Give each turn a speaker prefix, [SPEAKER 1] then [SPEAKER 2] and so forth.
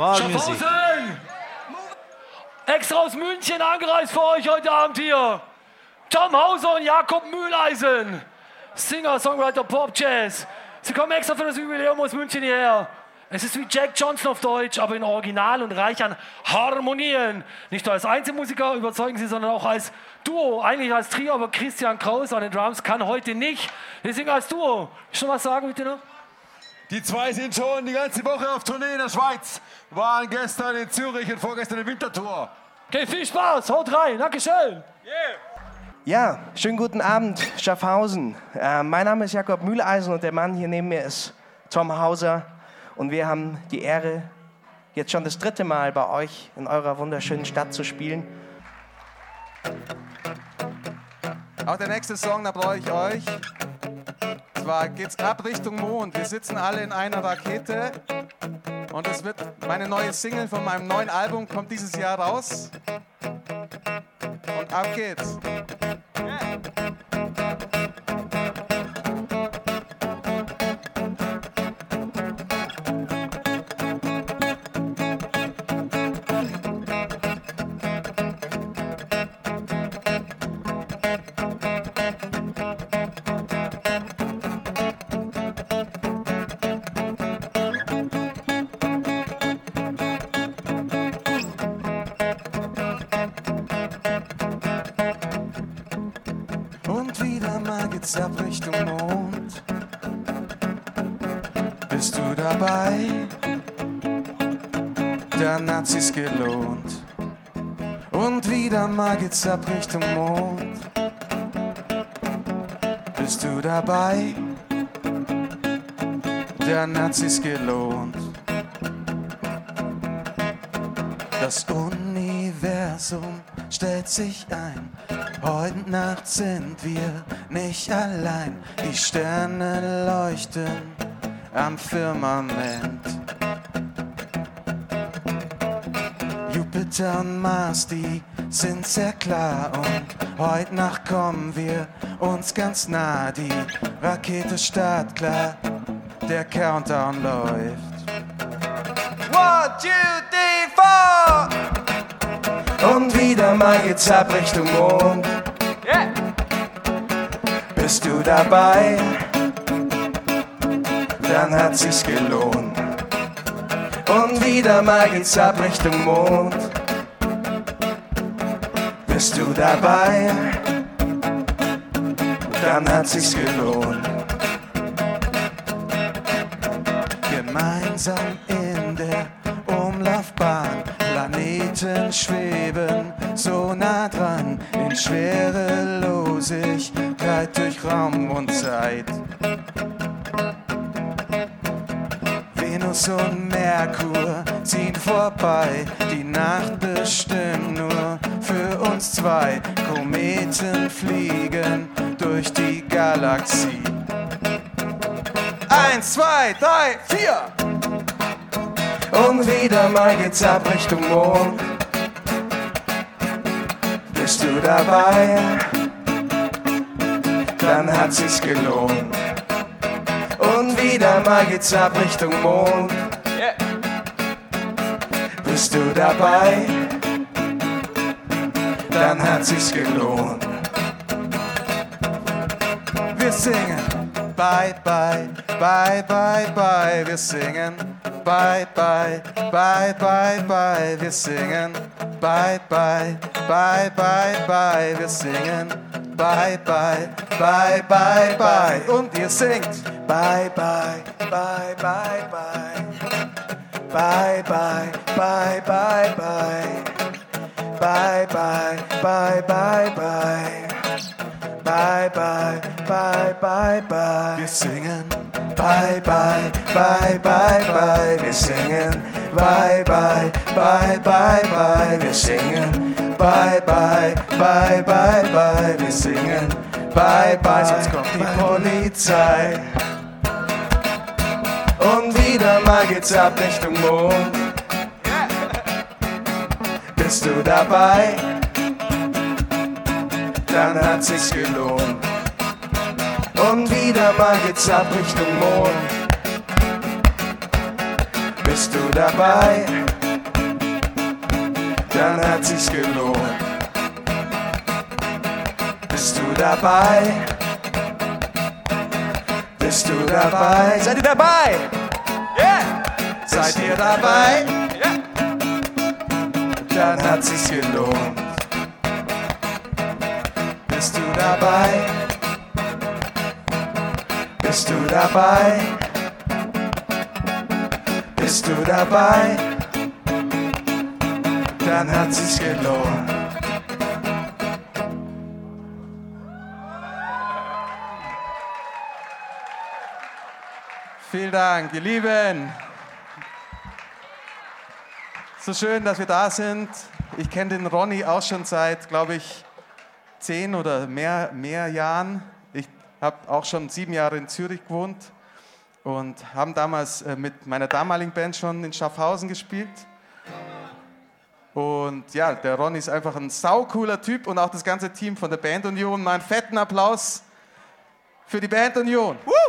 [SPEAKER 1] Wagenmusik.
[SPEAKER 2] Schaffhausen! Extra aus München angereist für euch heute Abend hier. Tom Hauser und Jakob Mühleisen. Singer, Songwriter, Pop, Jazz. Sie kommen extra für das Jubiläum aus München hierher. Es ist wie Jack Johnson auf Deutsch, aber in Original und reich an Harmonien. Nicht nur als Einzelmusiker überzeugen sie, sondern auch als Duo. Eigentlich als Trio, aber Christian Kraus an den Drums kann heute nicht. Wir singen als Duo. Schon was sagen, bitte noch?
[SPEAKER 3] Die zwei sind schon die ganze Woche auf Tournee in der Schweiz. Waren gestern in Zürich und vorgestern in Winterthur.
[SPEAKER 2] Okay, viel Spaß. Haut rein. Dankeschön.
[SPEAKER 4] Ja, schönen guten Abend, Schaffhausen. Äh, mein Name ist Jakob Mühleisen und der Mann hier neben mir ist Tom Hauser. Und wir haben die Ehre, jetzt schon das dritte Mal bei euch in eurer wunderschönen Stadt zu spielen.
[SPEAKER 5] Auch der nächste Song, da brauche ich euch. Zwar geht's ab Richtung Mond. Wir sitzen alle in einer Rakete. Und es wird meine neue Single von meinem neuen Album kommt dieses Jahr raus. Und ab geht's. Und geht's ab Richtung Mond. Bist du dabei? Dann hat sich's gelohnt. Und wieder mal geht's ab Richtung Mond. Bist du dabei? Dann hat sich's gelohnt. Das Universum stellt sich ein. Heute Nacht sind wir nicht allein. Die Sterne leuchten am Firmament. Jupiter und Mars, die sind sehr klar. Und heute Nacht kommen wir uns ganz nah. Die Rakete startklar, der Countdown läuft. One, two, three, four! Und wieder mal geht's ab Richtung Mond. Bist du dabei? Dann hat sich's gelohnt. Und wieder mal geht's ab Richtung Mond. Bist du dabei? Dann hat sich's gelohnt. Gemeinsam in der Umlaufbahn. Planeten schweben so nah dran in Schwerelosigkeit durch Raum und Zeit. Venus und Merkur ziehen vorbei, die Nacht bestimmt nur für uns zwei. Kometen fliegen durch die Galaxie. Eins, zwei, drei, vier! Und wieder mal geht's ab Richtung Mond. Bist du dabei? Dann hat sich's gelohnt. Und wieder mal geht's ab Richtung Mond. Bist du dabei? Dann hat sich's gelohnt. Wir singen Bye, bye, bye, bye, bye. Wir singen Bye, bye, bye, bye, bye. Wir singen Bye, bye, bye, bye, bye. Wir singen Bye, bye, bye, bye, bye. Und ihr singt Bye, bye, bye, bye, bye. Bye, bye, bye, bye, bye. Bye, bye, bye, bye, bye. Bye, bye, bye, bye, bye. Wir singen Bye, bye, bye, bye, bye. Wir singen Bye, bye, bye, bye, bye. Wir singen Bye, bye, bye, bye, bye. Wir singen Bye, bye. Sonst kommt die Polizei. Und wieder mal geht's ab Richtung Mond. Bist du dabei? Dann hat sich's gelohnt. Und wieder mal geht's ab Richtung Mond. Bist du dabei? dann hat sich's gelohnt. Bist du dabei? Bist du dabei?
[SPEAKER 4] Seid ihr dabei? Yeah!
[SPEAKER 5] Seid ihr dabei? Dann hat sich's gelohnt. Dabei? Bist du dabei? Bist du dabei? Dann hat sich's gelohnt. Vielen Dank, ihr Lieben. So schön, dass wir da sind. Ich kenne den Ronny auch schon seit, glaube ich, zehn oder mehr, mehr Jahren. Ich habe auch schon sieben Jahre in Zürich gewohnt und haben damals äh, mit meiner damaligen Band schon in Schaffhausen gespielt. Und ja, der Ronny ist einfach ein saucooler Typ und auch das ganze Team von der Band Union. Mal einen fetten Applaus für die Band Union. Woo!